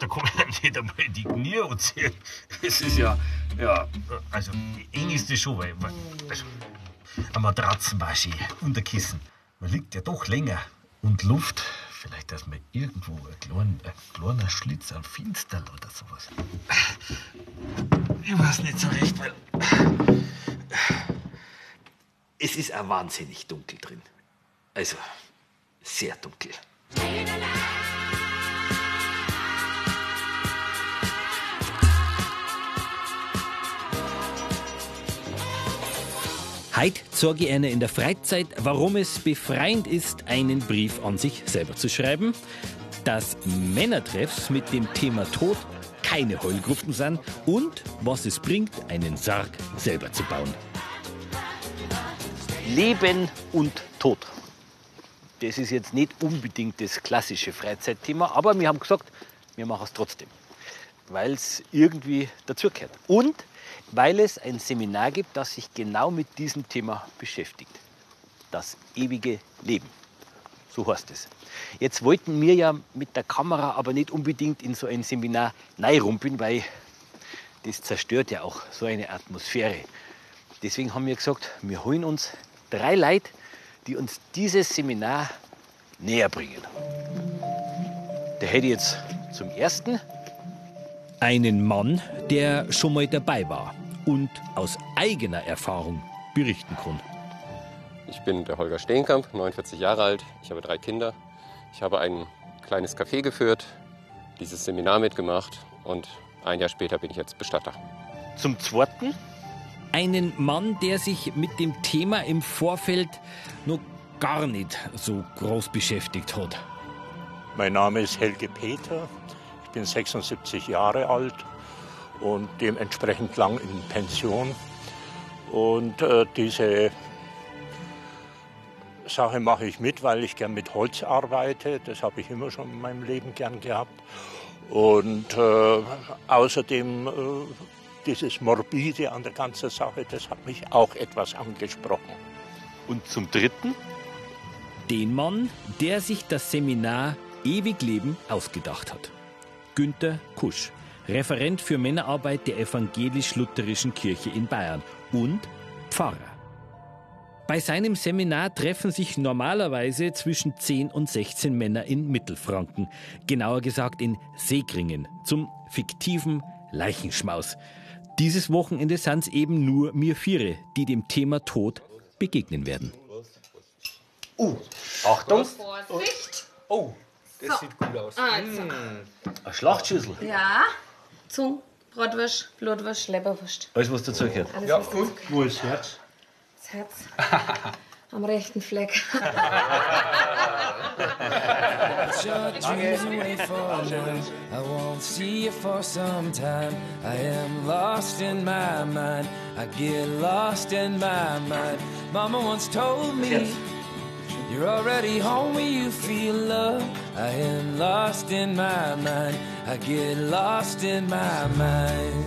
Da kann man ja nicht einmal die Knie anziehen. Es ist ja, ja, also eng ist das schon, weil, weil also, eine Matratzenwasche und ein Kissen. Man liegt ja doch länger. Und Luft, vielleicht, dass man irgendwo ein kleiner, ein kleiner Schlitz, ein Finsterl oder sowas. Ich weiß nicht so recht, weil. Es ist auch wahnsinnig dunkel drin. Also, sehr dunkel. Heute zeige ich Ihnen in der Freizeit, warum es befreiend ist, einen Brief an sich selber zu schreiben, dass Männertreffs mit dem Thema Tod keine Heulgruppen sind und was es bringt, einen Sarg selber zu bauen. Leben und Tod. Das ist jetzt nicht unbedingt das klassische Freizeitthema, aber wir haben gesagt, wir machen es trotzdem, weil es irgendwie dazugehört. Und weil es ein Seminar gibt, das sich genau mit diesem Thema beschäftigt. Das ewige Leben. So heißt es. Jetzt wollten wir ja mit der Kamera aber nicht unbedingt in so ein Seminar rumpeln, weil das zerstört ja auch so eine Atmosphäre. Deswegen haben wir gesagt, wir holen uns drei Leute, die uns dieses Seminar näher bringen. Der hätte jetzt zum ersten einen Mann, der schon mal dabei war und aus eigener Erfahrung berichten kann. Ich bin der Holger Steenkamp, 49 Jahre alt. Ich habe drei Kinder. Ich habe ein kleines Café geführt, dieses Seminar mitgemacht und ein Jahr später bin ich jetzt Bestatter. Zum zweiten? Einen Mann, der sich mit dem Thema im Vorfeld noch gar nicht so groß beschäftigt hat. Mein Name ist Helge Peter. Ich bin 76 Jahre alt und dementsprechend lang in Pension. Und äh, diese Sache mache ich mit, weil ich gern mit Holz arbeite. Das habe ich immer schon in meinem Leben gern gehabt. Und äh, außerdem äh, dieses Morbide an der ganzen Sache, das hat mich auch etwas angesprochen. Und zum Dritten? Den Mann, der sich das Seminar Ewig Leben ausgedacht hat. Günter Kusch, Referent für Männerarbeit der evangelisch-lutherischen Kirche in Bayern und Pfarrer. Bei seinem Seminar treffen sich normalerweise zwischen 10 und 16 Männer in Mittelfranken, genauer gesagt in Seegringen, zum fiktiven Leichenschmaus. Dieses Wochenende sind es eben nur mir Viere, die dem Thema Tod begegnen werden. Uh, Achtung! Vorsicht! Oh, das So. sieht gut aus. Also, Eine Schlachtschüssel. ja. Zung, Bratwurst, Blutwurst, Leberwurst. Alles, was dazugehört. Alles, Ja, was und? dazu Wo ist das Herz? Das Herz. Am rechten Fleck. your dreams away for now. I won't see you for some time. I am lost in my mind. I get lost in my mind. Mama once told me you're already home when you feel love. I am lost in my mind. I get lost in my mind.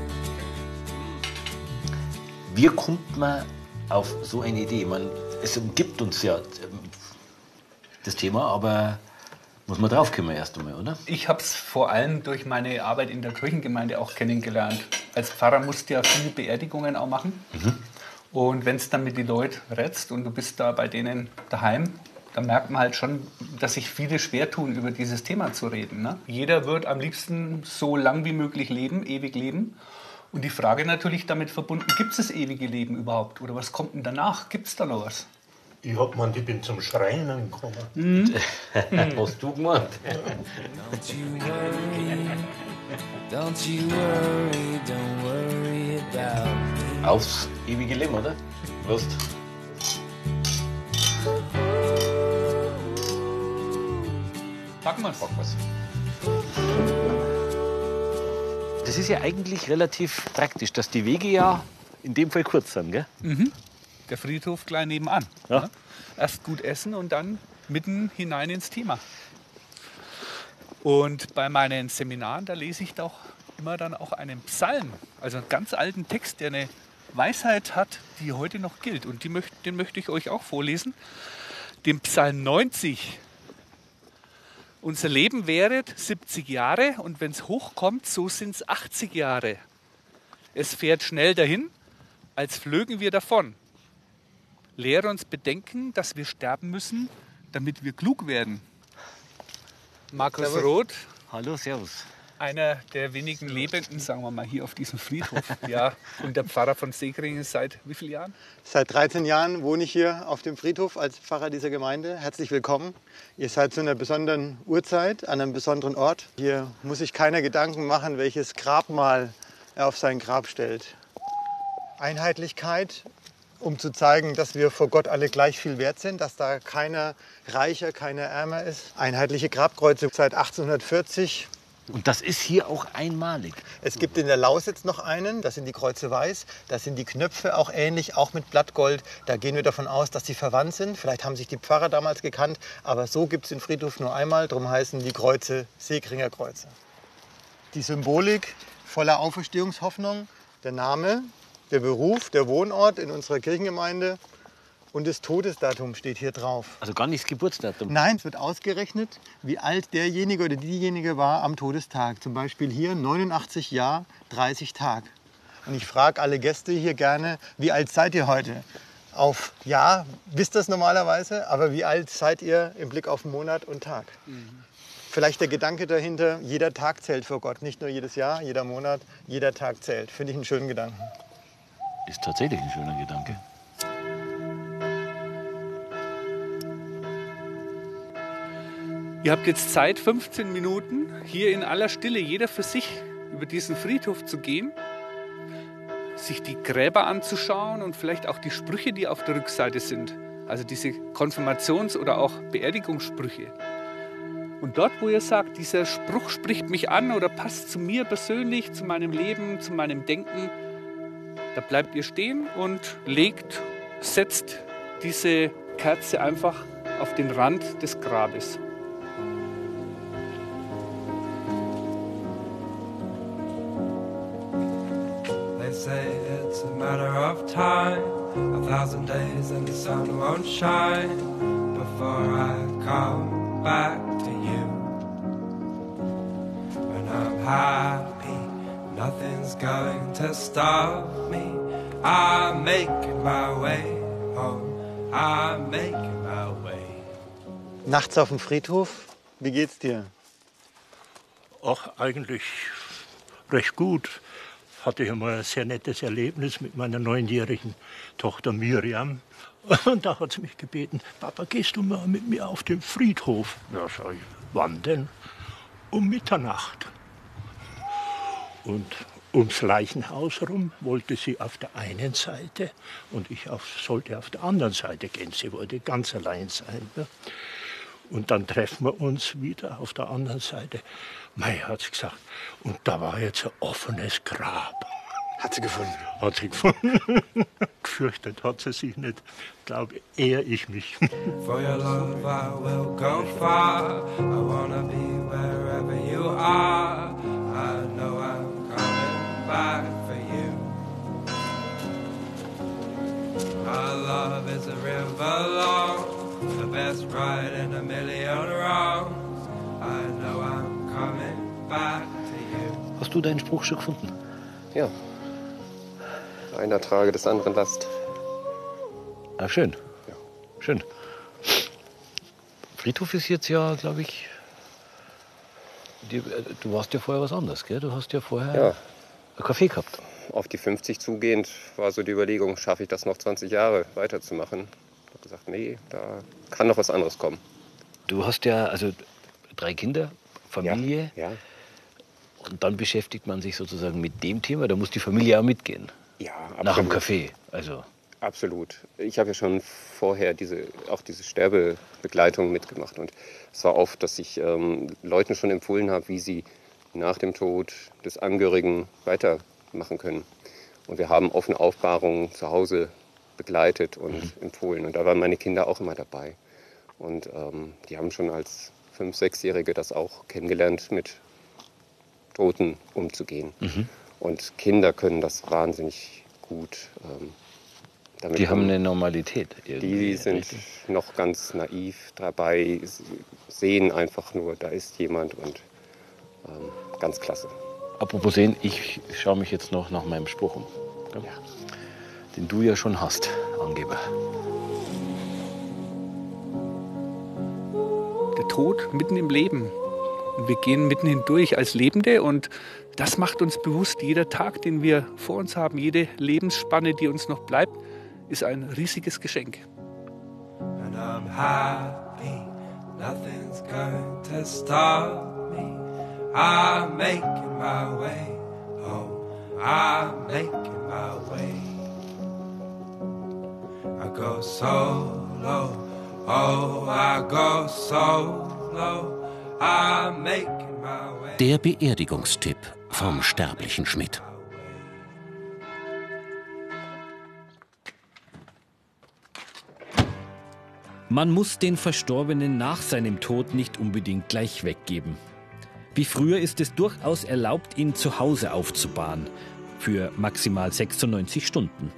Wie kommt man auf so eine Idee? Man, es umgibt uns ja ähm, das Thema, aber muss man draufkommen erst einmal, oder? Ich habe es vor allem durch meine Arbeit in der Kirchengemeinde auch kennengelernt. Als Pfarrer musst du ja viele Beerdigungen auch machen. Und wenn es dann mit den Leuten rätst und du bist da bei denen daheim, dann merkt man halt schon, dass sich viele schwer tun, über dieses Thema zu reden. Ne? Jeder wird am liebsten so lang wie möglich leben, ewig leben. Und die Frage natürlich damit verbunden, gibt es das ewige Leben überhaupt? Oder was kommt denn danach? Gibt es da noch was? Ich hab gemeint, ich bin zum Schreinen gekommen. Hast du gemeint? Don't you worry, don't you worry, don't worry about me. Aufs ewige Leben, oder? Lust. Packen wir was. Das ist ja eigentlich relativ praktisch, dass die Wege ja in dem Fall kurz sind, gell? Der Friedhof gleich nebenan. Ja. ne? Erst gut essen und dann mitten hinein ins Thema. Und bei meinen Seminaren, da lese ich doch immer dann auch einen Psalm, also einen ganz alten Text, der eine Weisheit hat, die heute noch gilt. Und die möcht, den möchte ich euch auch vorlesen. Den Psalm 90. unser Leben währet 70 Jahre und wenn es hochkommt, so sind es 80 Jahre. Es fährt schnell dahin, als flögen wir davon. Lehre uns bedenken, dass wir sterben müssen, damit wir klug werden. Markus Servus. Roth, Hallo, Servus. Einer der wenigen Lebenden, sagen wir mal, hier auf diesem Friedhof. ja, und der Pfarrer von Segringen seit wie vielen Jahren? Seit 13 Jahren wohne ich hier auf dem Friedhof als Pfarrer dieser Gemeinde. Herzlich willkommen. Ihr seid zu einer besonderen Uhrzeit, an einem besonderen Ort. Hier muss sich keiner Gedanken machen, welches Grabmal er auf sein Grab stellt. Einheitlichkeit, um zu zeigen, dass wir vor Gott alle gleich viel wert sind, dass da keiner reicher, keiner ärmer ist. Einheitliche Grabkreuze seit 1840 Und das ist hier auch einmalig. es gibt in der Lausitz noch einen, das sind die Kreuze weiß. Da sind die Knöpfe auch ähnlich, auch mit Blattgold. Da gehen wir davon aus, dass sie verwandt sind. Vielleicht haben sich die Pfarrer damals gekannt, aber so gibt es den Friedhof nur einmal. Darum heißen die Kreuze Seekringer Kreuze. Die Symbolik voller Auferstehungshoffnung, der Name, der Beruf, der Wohnort in unserer Kirchengemeinde und das Todesdatum steht hier drauf. Also gar nicht das Geburtsdatum. Nein, es wird ausgerechnet, wie alt derjenige oder diejenige war am Todestag. Zum Beispiel hier 89 Jahr, 30 Tag. Und ich frage alle Gäste hier gerne, wie alt seid ihr heute? Auf Jahr wisst ihr das normalerweise, aber wie alt seid ihr im Blick auf Monat und Tag? Vielleicht der Gedanke dahinter, jeder Tag zählt vor Gott. Nicht nur jedes Jahr, jeder Monat, jeder Tag zählt. Finde ich einen schönen Gedanken. Ist tatsächlich ein schöner Gedanke. Ihr habt jetzt Zeit, 15 Minuten hier in aller Stille, jeder für sich, über diesen Friedhof zu gehen, sich die Gräber anzuschauen und vielleicht auch die Sprüche, die auf der Rückseite sind. Also diese Konfirmations- oder auch Beerdigungssprüche. Und dort, wo ihr sagt, dieser Spruch spricht mich an oder passt zu mir persönlich, zu meinem Leben, zu meinem Denken, da bleibt ihr stehen und legt, setzt diese Kerze einfach auf den Rand des Grabes. Say it's a matter of time. A thousand days and the sun won't shine before I come back to you. When I'm happy, nothing's going to stop me. I'm making my way home. I'm making my way. Nachts auf dem Friedhof, wie geht's dir? Auch eigentlich recht gut. Hatte ich mal ein sehr nettes Erlebnis mit meiner neunjährigen Tochter Miriam. Und da hat sie mich gebeten, Papa, gehst du mal mit mir auf den Friedhof? Ja, sag ich, wann denn? Um Mitternacht. Und ums Leichenhaus rum wollte sie auf der einen Seite und ich auf, sollte auf der anderen Seite gehen. Sie wollte ganz allein sein. Ne? Und dann treffen wir uns wieder auf der anderen Seite. Mei, hat sie gesagt. Und da war jetzt ein offenes Grab. Hat sie gefunden. Hat sie gefunden. Gefürchtet hat sie sich nicht. Glaube eher ich mich. For your love, I will go far. I wanna be wherever you are. I know I'm coming back for you. Our love is a river long, the best ride in a million wrongs. I know I'm coming back to you. Hast du deinen Spruch schon gefunden? Ja. Einer trage des anderen Last. Ah, schön. Ja. Schön. Friedhof ist jetzt ja, glaube ich. Die, äh, du warst ja vorher was anderes, gell? Du hast ja vorher Ja. ein Café gehabt. Auf die 50 zugehend war so die Überlegung, schaffe ich das noch 20 Jahre weiterzumachen. Habe gesagt, nee, da kann noch was anderes kommen. Du hast ja also drei Kinder, Familie. Ja, Und dann beschäftigt man sich sozusagen mit dem Thema. Da muss die Familie auch mitgehen. ja Nach dem absolut. Café. Also, Absolut. Ich habe ja schon vorher diese, auch diese Sterbebegleitung mitgemacht. Und es war oft, dass ich ähm, Leuten schon empfohlen habe, wie sie nach dem Tod des Angehörigen weitermachen können. Und wir haben offene Aufbahrungen zu Hause begleitet und empfohlen. Und da waren meine Kinder auch immer dabei. Und ähm, die haben schon als Fünf-, Sechsjährige das auch kennengelernt, mit Toten umzugehen. Und Kinder können das wahnsinnig gut. Ähm, damit Die haben eine Normalität. Die sind richtig? noch ganz naiv dabei, sehen einfach nur, da ist jemand und ähm, ganz klasse. Apropos sehen, ich schaue mich jetzt noch nach meinem Spruch um. gell? Den du ja schon hast, Angeber. Der Tod mitten im Leben. Und wir gehen mitten hindurch als Lebende und das macht uns bewusst, jeder Tag, den wir vor uns haben, jede Lebensspanne, die uns noch bleibt, ist ein riesiges Geschenk. And I'm happy, nothing's going to stop me. I'm making my way home. I'm making my way. Go solo, oh, I go solo. I'm making my way. Der Beerdigungstipp vom sterblichen Schmidt. Man muss den Verstorbenen nach seinem Tod nicht unbedingt gleich weggeben. Wie früher ist es durchaus erlaubt, ihn zu Hause aufzubahren. Für maximal 96 Stunden.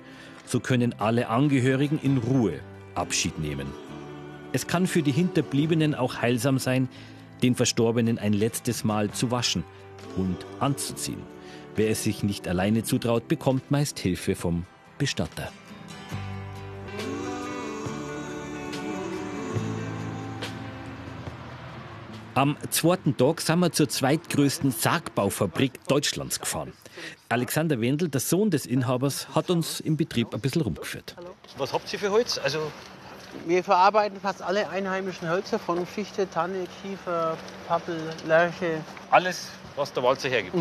So können alle Angehörigen in Ruhe Abschied nehmen. Es kann für die Hinterbliebenen auch heilsam sein, den Verstorbenen ein letztes Mal zu waschen und anzuziehen. Wer es sich nicht alleine zutraut, bekommt meist Hilfe vom Bestatter. Am zweiten Tag sind wir zur zweitgrößten Sargbaufabrik Deutschlands gefahren. Alexander Wendel, der Sohn des Inhabers, hat uns im Betrieb ein bisschen rumgeführt. Was habt ihr für Holz? Also Wir verarbeiten fast alle einheimischen Hölzer von Fichte, Tanne, Kiefer, Pappel, Lärche. alles, was der Walzer hergibt.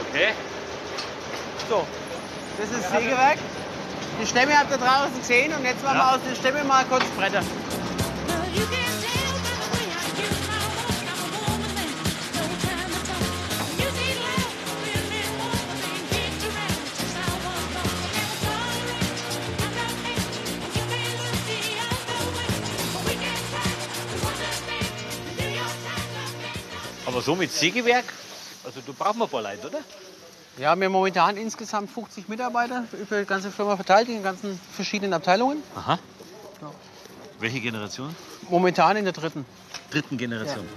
Okay. So, das ist das Sägewerk. Die Stämme habt ihr draußen gesehen und jetzt machen wir aus den Stämmen mal kurz Bretter. Aber so mit Sägewerk, also du brauchst mal ein paar Leute, oder? Ja, wir haben momentan insgesamt 50 Mitarbeiter über die ganze Firma verteilt, in den ganzen verschiedenen Abteilungen. Aha. Welche Generation? Momentan in der dritten. Dritten Generation.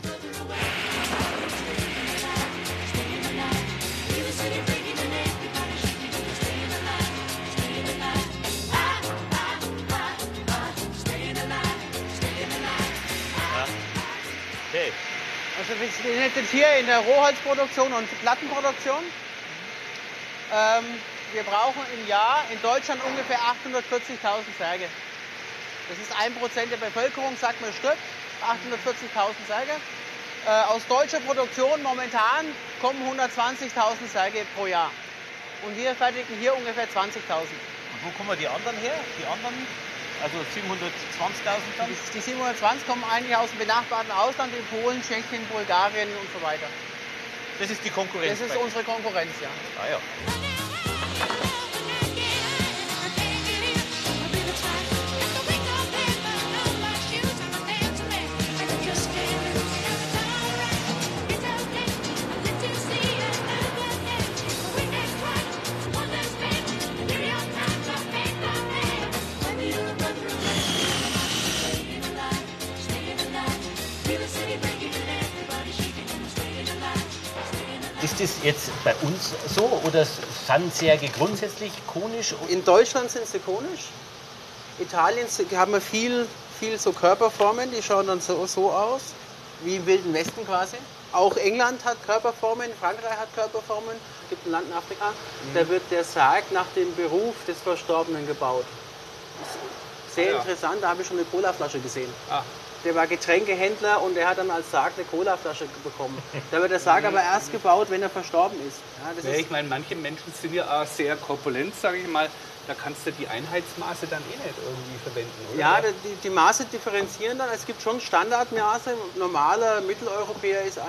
Okay. Also wir sind jetzt hier in der Rohholzproduktion und Plattenproduktion. Ähm, wir brauchen im Jahr in Deutschland ungefähr 840.000 Särge. Das ist ein Prozent der Bevölkerung, sagt man, stirbt. 840.000 Särge. Äh, aus deutscher Produktion momentan kommen 120.000 Särge pro Jahr. Und wir fertigen hier ungefähr 20.000. Und wo kommen die anderen her? Die anderen? Also 720.000 dann? Die 720 kommen eigentlich aus dem benachbarten Ausland, in Polen, Tschechien, Bulgarien und so weiter. Das ist die Konkurrenz. Das ist unsere Konkurrenz, ja. Ah, ja. Ist das jetzt bei uns so oder sind Särge grundsätzlich konisch? In Deutschland sind sie konisch. Italien haben wir viel, viel so Körperformen, die schauen dann so, so aus, wie im Wilden Westen quasi. Auch England hat Körperformen, Frankreich hat Körperformen, es gibt ein Land in Afrika, da wird der Sarg nach dem Beruf des Verstorbenen gebaut. Sehr interessant, da habe ich schon eine Colaflasche gesehen. Der war Getränkehändler und der hat dann als Sarg eine Colaflasche bekommen. Da wird der Sarg aber erst gebaut, wenn er verstorben ist. Ja, Ja, ich meine, manche Menschen sind ja auch sehr korpulent, sage ich mal. Da kannst du die Einheitsmaße dann eh nicht irgendwie verwenden, oder? Ja, die, die Maße differenzieren dann. Es gibt schon Standardmaße. Normaler Mitteleuropäer ist 1,85,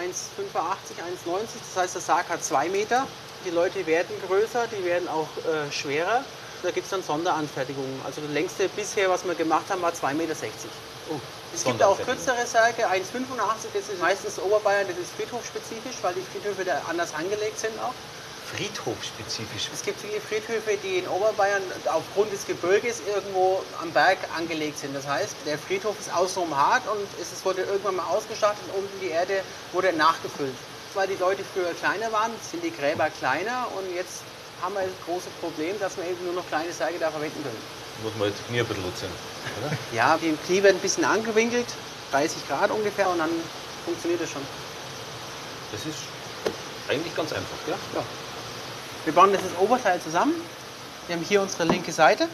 1,90. Das heißt, der Sarg hat zwei Meter. Die Leute werden größer, die werden auch äh, schwerer. da gibt es dann Sonderanfertigungen. Also das längste bisher, was wir gemacht haben, war 2,60 Meter. Oh, es gibt auch kürzere Särge, 1,85, das ist meistens Oberbayern, das ist friedhofspezifisch, weil die Friedhöfe da anders angelegt sind auch. Friedhofspezifisch. Es gibt viele Friedhöfe, die in Oberbayern aufgrund des Gebirges irgendwo am Berg angelegt sind. Das heißt, der Friedhof ist außenrum hart und es wurde irgendwann mal ausgestattet und unten die Erde wurde nachgefüllt. Weil die Leute früher kleiner waren, sind die Gräber kleiner und jetzt haben wir das große Problem, dass wir eben nur noch kleine Särge da verwenden können. Muss man jetzt die Knie ein bisschen nutzen, oder? Ja, die Knie werden ein bisschen angewinkelt, 30 Grad ungefähr und dann funktioniert das schon. Das ist eigentlich ganz einfach, ja? Ja. Wir bauen das, das Oberteil zusammen. Wir haben hier unsere linke Seite.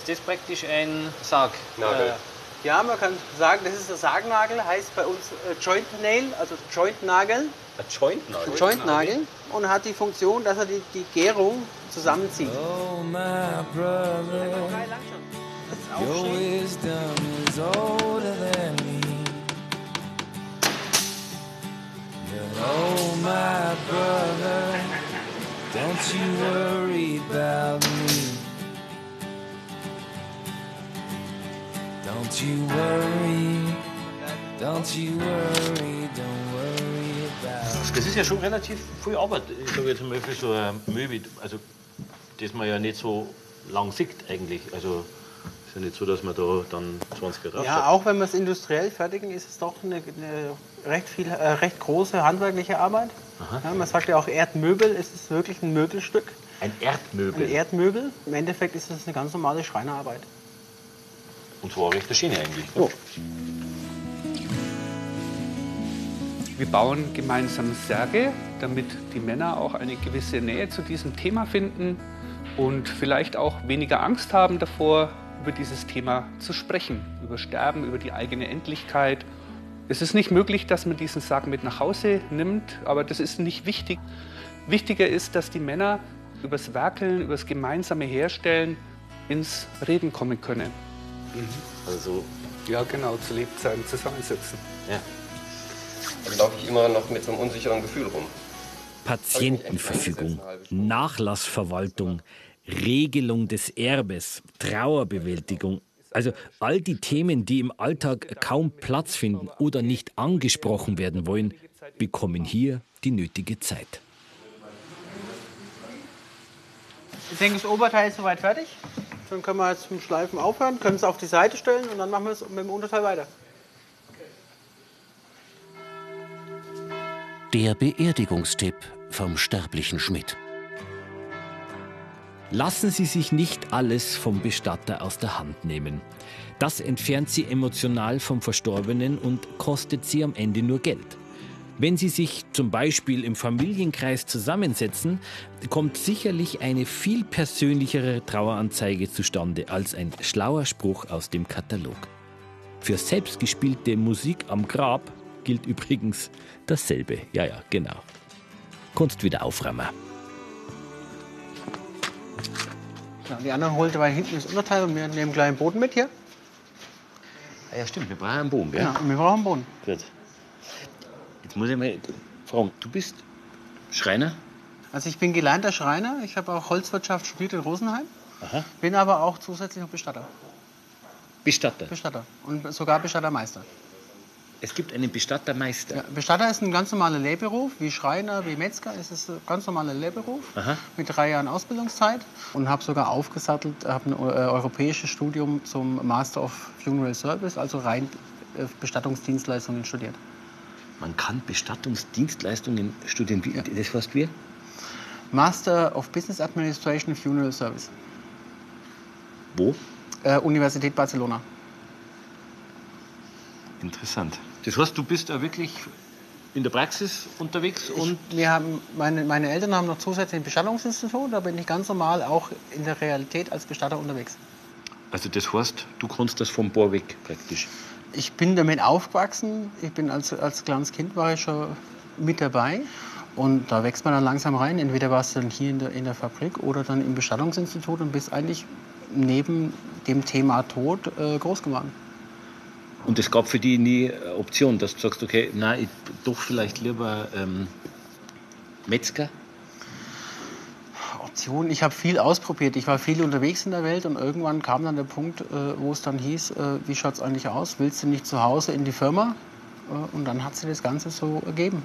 Ist das praktisch ein Sarg? Nagel. Ja, man kann sagen, das ist der Sargnagel, heißt bei uns äh, Joint Nail, also Joint Nagel. Ein Jointnagel? Joint Nagel und hat die Funktion, dass er die, die Gärung zusammenzieht. Oh, my brother, your wisdom is older than me. But oh, my brother, don't you worry about me. Don't you worry, don't you worry, don't worry about Das ist ja schon relativ viel Arbeit. Ich sage jetzt mal für so ein Möbel, also das man ja nicht so lang sieht eigentlich. Also ist ja nicht so, dass man da dann 20 Jahre Ja, auch wenn wir es industriell fertigen, ist es doch eine, eine recht, viel, äh, recht große handwerkliche Arbeit. Ja, man sagt ja auch Erdmöbel, es ist wirklich ein Möbelstück. Ein Erdmöbel. Ein Erdmöbel. Im Endeffekt ist es eine ganz normale Schreinerarbeit. Und zwar recht Schiene eigentlich. Wir bauen gemeinsam Särge, damit die Männer auch eine gewisse Nähe zu diesem Thema finden und vielleicht auch weniger Angst haben davor, über dieses Thema zu sprechen, über Sterben, über die eigene Endlichkeit. Es ist nicht möglich, dass man diesen Sarg mit nach Hause nimmt, aber das ist nicht wichtig. Wichtiger ist, dass die Männer übers Werkeln, übers gemeinsame Herstellen ins Reden kommen können. Also, Ja, genau, zu Lebzeiten zusammensitzen. ja. Dann laufe ich immer noch mit so einem unsicheren Gefühl rum. Patientenverfügung, Nachlassverwaltung, Regelung des Erbes, Trauerbewältigung. Also all die Themen, die im Alltag kaum Platz finden oder nicht angesprochen werden wollen, bekommen hier die nötige Zeit. Ich denke, das Oberteil ist soweit fertig. Dann können wir jetzt dem Schleifen aufhören, können es auf die Seite stellen und dann machen wir es mit dem Unterteil weiter. Der Beerdigungstipp vom sterblichen Schmidt. Lassen Sie sich nicht alles vom Bestatter aus der Hand nehmen. Das entfernt Sie emotional vom Verstorbenen und kostet Sie am Ende nur Geld. Wenn Sie sich zum Beispiel im Familienkreis zusammensetzen, kommt sicherlich eine viel persönlichere Traueranzeige zustande als ein schlauer Spruch aus dem Katalog. Für selbstgespielte Musik am Grab gilt übrigens dasselbe. Ja, ja, genau. Kunst wieder aufräumen. Ja, die anderen holt dabei hinten das Unterteil und wir nehmen einen kleinen Boden mit hier. Ah ja, stimmt, wir brauchen einen Bogen, gell? Ja, wir brauchen einen Boden. Gut. Jetzt muss ich mal fragen, du bist Schreiner? Also ich bin gelernter Schreiner, ich habe auch Holzwirtschaft studiert in Rosenheim, Aha. bin aber auch zusätzlich noch Bestatter. Bestatter. Bestatter und sogar Bestattermeister. Es gibt einen Bestattermeister. Ja, Bestatter ist ein ganz normaler Lehrberuf, wie Schreiner, wie Metzger. Es ist ein ganz normaler Lehrberuf Aha. mit drei Jahren Ausbildungszeit und habe sogar aufgesattelt, habe ein äh, europäisches Studium zum Master of Funeral Service, also rein äh, Bestattungsdienstleistungen studiert. Man kann Bestattungsdienstleistungen studieren. Wie, Das heißt wir? Master of Business Administration Funeral Service. Wo? Äh, Universität Barcelona. Interessant. Das heißt, du bist da wirklich in der Praxis unterwegs und Wir haben, meine, meine Eltern haben noch zusätzlich ein Bestattungsinstitut, da bin ich ganz normal auch in der Realität als Bestatter unterwegs. also das heißt, du kannst das vom Bohr weg praktisch. Ich bin damit aufgewachsen. Ich bin als, als kleines Kind war ich schon mit dabei. Und da wächst man dann langsam rein. Entweder warst du dann hier in der, in der Fabrik oder dann im Bestattungsinstitut und bist eigentlich neben dem Thema Tod äh, groß geworden. Und es gab für die nie eine Option, dass du sagst, okay, nein, ich doch vielleicht lieber ähm, Metzger. Motivation. Ich habe viel ausprobiert. Ich war viel unterwegs in der Welt und irgendwann kam dann der Punkt, äh, wo es dann hieß, äh, wie schaut es eigentlich aus? Willst du nicht zu Hause in die Firma? Äh, und dann hat sich das Ganze so ergeben.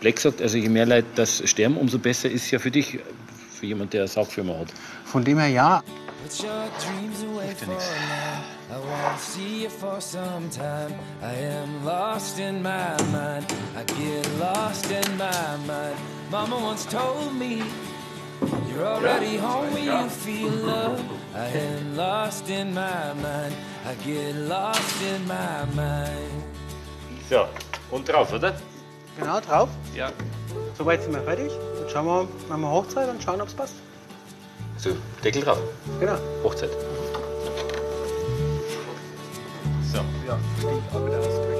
Black sagt, also je mehr Leute das sterben, umso besser ist es ja für dich, für jemand, der eine Saugfirma hat. Von dem her ja. Put your dreams away for now. I won't see you for some time. I am lost in my mind. I get lost in my mind. Mama once told me you're already home when you feel love. I am lost in my mind. I get lost in my mind. So, und drauf, oder? Genau, drauf. Ja. Soweit sind wir fertig. Dann schauen wir, machen wir Hochzeit und schauen, ob es passt. So, Deckel drauf. Genau. Hochzeit. So. Ja, stimmt, aber da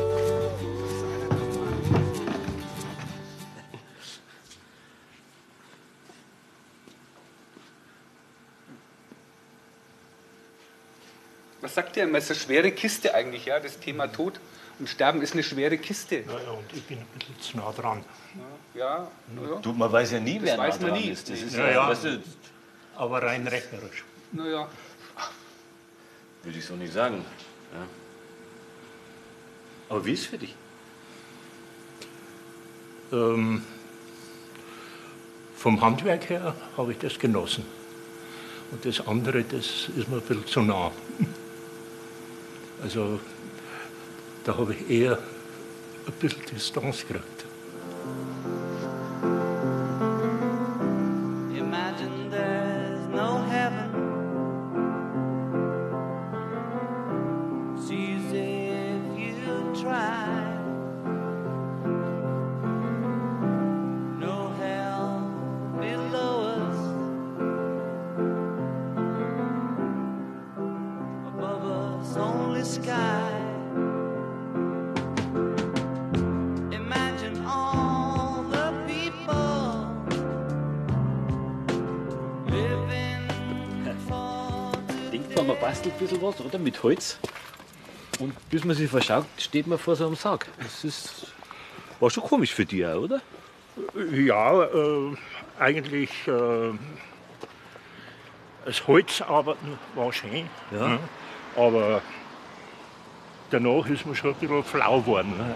Was sagt ihr immer? Es ist eine schwere Kiste eigentlich, ja? Das Thema Tod und Sterben ist eine schwere Kiste. Ja, ja, und ich bin ein bisschen zu nah dran. Ja, ja. Du, man weiß ja nie, Das wer weiß nah man dran nie. ist. Das ist Ja, ja, ja. Weißt du, Aber rein rechnerisch. Naja, würde ich so nicht sagen. Ja. Aber wie ist es für dich? Ähm, vom Handwerk her habe ich das genossen. Und das andere, das ist mir ein bisschen zu nah. Also da habe ich eher ein bisschen Distanz gekriegt. Man, man bastelt ein bisschen was, oder? Mit Holz. Und bis man sich verschaut, steht man vor so einem Sarg. Das ist, war schon komisch für dich oder? Ja, äh, eigentlich äh, das Holzarbeiten war schön. Ja. ne? Aber danach ist mir schon ein bisschen flau geworden. ne?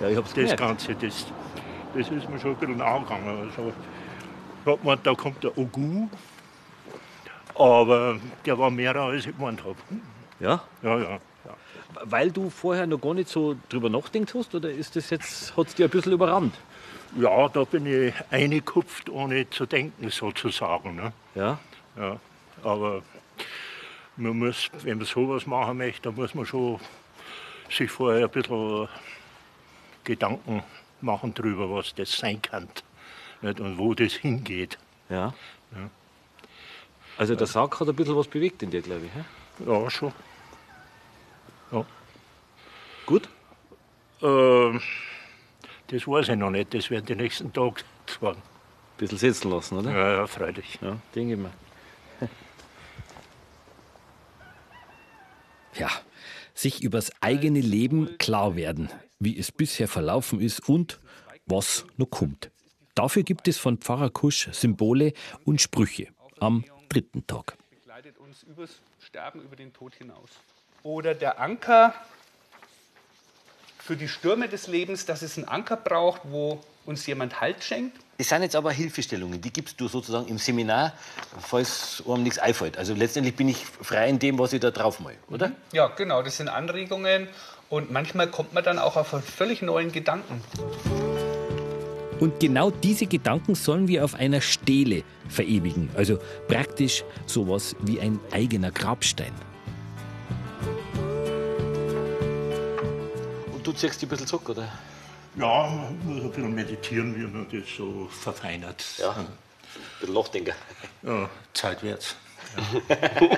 Äh, Ja, ich hab's Das gemerkt. Ganze, das, das ist mir schon ein bisschen angegangen. Also, ich hab gemeint, da kommt der Ogu. Aber der war mehr als ich gemeint habe. Ja? Ja, ja. ja. Weil du vorher noch gar nicht so drüber nachgedacht hast, oder ist das jetzt, hat es dir ein bisschen überrannt? Ja, da bin ich eingekupft, ohne zu denken, sozusagen. Ne? Ja? Ja, aber man muss, wenn man sowas machen möchte, dann muss man schon sich vorher ein bisschen Gedanken machen darüber, was das sein kann nicht? und wo das hingeht. Ja. Ja. Also der Sarg hat ein bisschen was bewegt in dir, glaube ich. hä? Ja, schon. Ja. Gut? Ähm, das weiß ich noch nicht, das werden die nächsten Tage sagen. Ein bisschen setzen lassen, oder? Ja, ja, freilich. Ja, denke ich mir. Ja, sich übers eigene Leben klar werden, wie es bisher verlaufen ist und was noch kommt. Dafür gibt es von Pfarrer Kusch Symbole und Sprüche am dritten Tag. über. Oder der Anker für die Stürme des Lebens, dass es einen Anker braucht, wo uns jemand Halt schenkt. Das sind jetzt aber Hilfestellungen, die gibst du sozusagen im Seminar, falls einem nichts einfällt. Also letztendlich bin ich frei in dem, was ich da drauf mal, oder? Ja, genau, das sind Anregungen und manchmal kommt man dann auch auf einen völlig neuen Gedanken. Und genau diese Gedanken sollen wir auf einer Stele verewigen. Also praktisch sowas wie ein eigener Grabstein. Und du ziehst dich ein bisschen zurück, oder? Ja, man muss ein bisschen meditieren, wie man das so verfeinert. Ja, ein bisschen nachdenken. Ja, zeitwärts.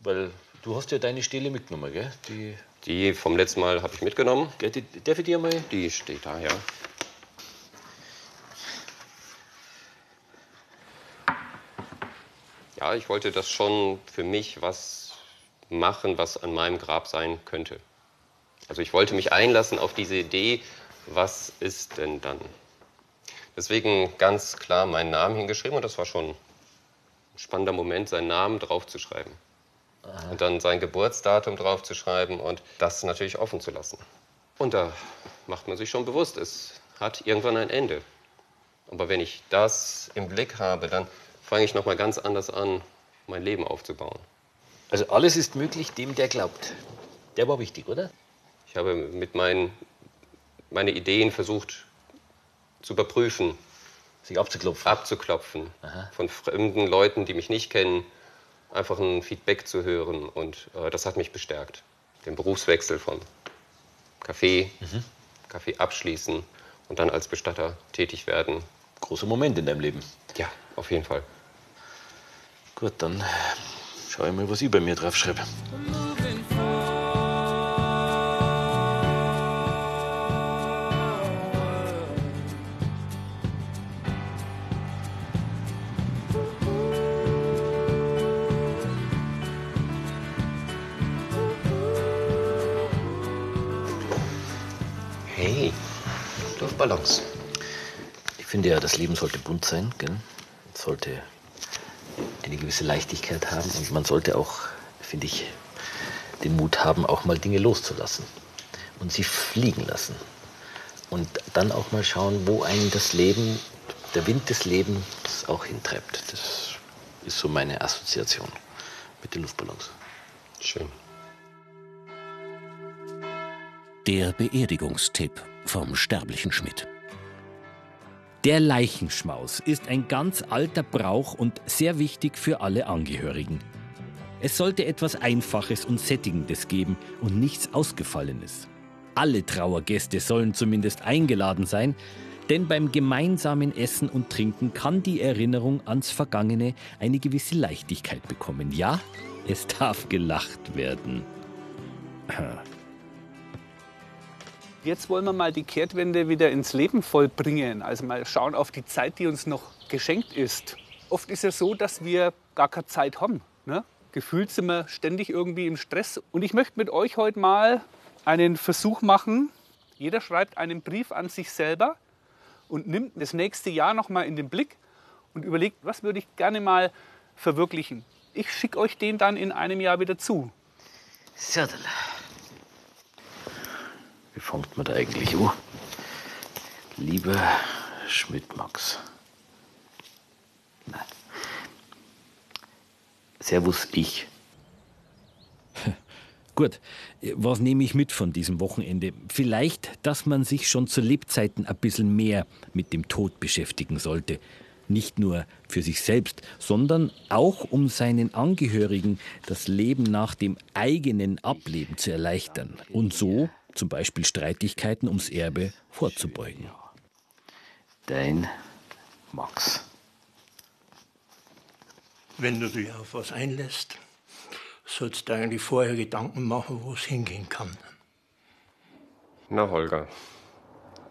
Weil du hast ja deine Stele mitgenommen, gell? Die, Die vom letzten Mal habe ich mitgenommen. gell, die, darf ich dir mal... Die steht da, ja. Ja, ich wollte das schon für mich was machen, was an meinem Grab sein könnte. Also ich wollte mich einlassen auf diese Idee, was ist denn dann? Deswegen ganz klar meinen Namen hingeschrieben und das war schon ein spannender Moment, seinen Namen draufzuschreiben. Und dann sein Geburtsdatum draufzuschreiben und das natürlich offen zu lassen. Und da macht man sich schon bewusst, es hat irgendwann ein Ende. Aber wenn ich das im Blick habe, dann fange ich noch mal ganz anders an, mein Leben aufzubauen. Also alles ist möglich dem, der glaubt. Der war wichtig, oder? Ich habe mit meinen meine Ideen versucht zu überprüfen. Sich abzuklopfen. Abzuklopfen. Von fremden Leuten, die mich nicht kennen, einfach ein Feedback zu hören. Und äh, das hat mich bestärkt. Den Berufswechsel vom Café, Café abschließen und dann als Bestatter tätig werden. Großer Moment in deinem Leben. Ja, auf jeden Fall. Gut, dann schau ich mal, was ich bei mir draufschreibe. Hey, Luftballons. Ich finde ja, das Leben sollte bunt sein, gell? Es sollte eine gewisse Leichtigkeit haben und man sollte auch, finde ich, den Mut haben, auch mal Dinge loszulassen und sie fliegen lassen. Und dann auch mal schauen, wo einen das Leben, der Wind des Lebens auch hintreibt. Das ist so meine Assoziation mit den Luftballons. Schön. Der Beerdigungstipp vom sterblichen Schmidt. Der Leichenschmaus ist ein ganz alter Brauch und sehr wichtig für alle Angehörigen. Es sollte etwas Einfaches und Sättigendes geben und nichts Ausgefallenes. Alle Trauergäste sollen zumindest eingeladen sein, denn beim gemeinsamen Essen und Trinken kann die Erinnerung ans Vergangene eine gewisse Leichtigkeit bekommen. Ja, es darf gelacht werden. Jetzt wollen wir mal die Kehrtwende wieder ins Leben vollbringen. Also mal schauen auf die Zeit, die uns noch geschenkt ist. Oft ist es so, dass wir gar keine Zeit haben. Ne? Gefühlt sind wir ständig irgendwie im Stress. Und ich möchte mit euch heute mal einen Versuch machen. Jeder schreibt einen Brief an sich selber und nimmt das nächste Jahr noch mal in den Blick und überlegt, was würde ich gerne mal verwirklichen. Ich schicke euch den dann in einem Jahr wieder zu. Söderl. Wie fängt man da eigentlich an? Lieber Schmidt-Max. Nein. Servus, ich. Gut, was nehme ich mit von diesem Wochenende? Vielleicht, dass man sich schon zu Lebzeiten ein bisschen mehr mit dem Tod beschäftigen sollte. Nicht nur für sich selbst, sondern auch um seinen Angehörigen das Leben nach dem eigenen Ableben zu erleichtern und so zum Beispiel Streitigkeiten ums Erbe vorzubeugen. Dein Max. Wenn du dich auf was einlässt, sollst du eigentlich vorher Gedanken machen, wo es hingehen kann. Na, Holger,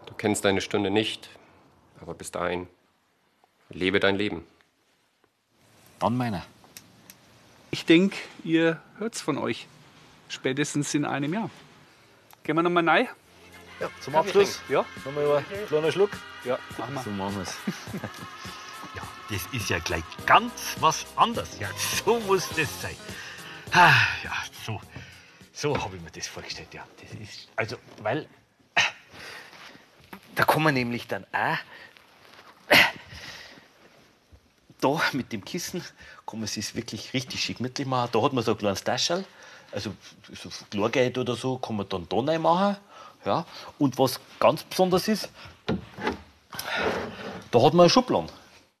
du kennst deine Stunde nicht, aber bis dahin, lebe dein Leben. Dann meiner. Ich denke, ihr hört's von euch. Spätestens in einem Jahr. Gehen wir nochmal rein? Ja, zum Abschluss. Ja. Nochmal ein kleiner Schluck. Ja, machen wir. So machen wir es. Ja, das ist ja gleich ganz was anderes. Ja, so muss das sein. Ah, ja, so, so habe ich mir das vorgestellt. Ja, das ist Also, weil da kann man nämlich dann auch da mit dem Kissen kann man es wirklich richtig schick gemütlich machen. Da hat man so ein kleines Taschel, also so Chlorgeld oder so, kann man dann da rein machen. Ja. Und was ganz besonders ist, da hat man eine Schublade.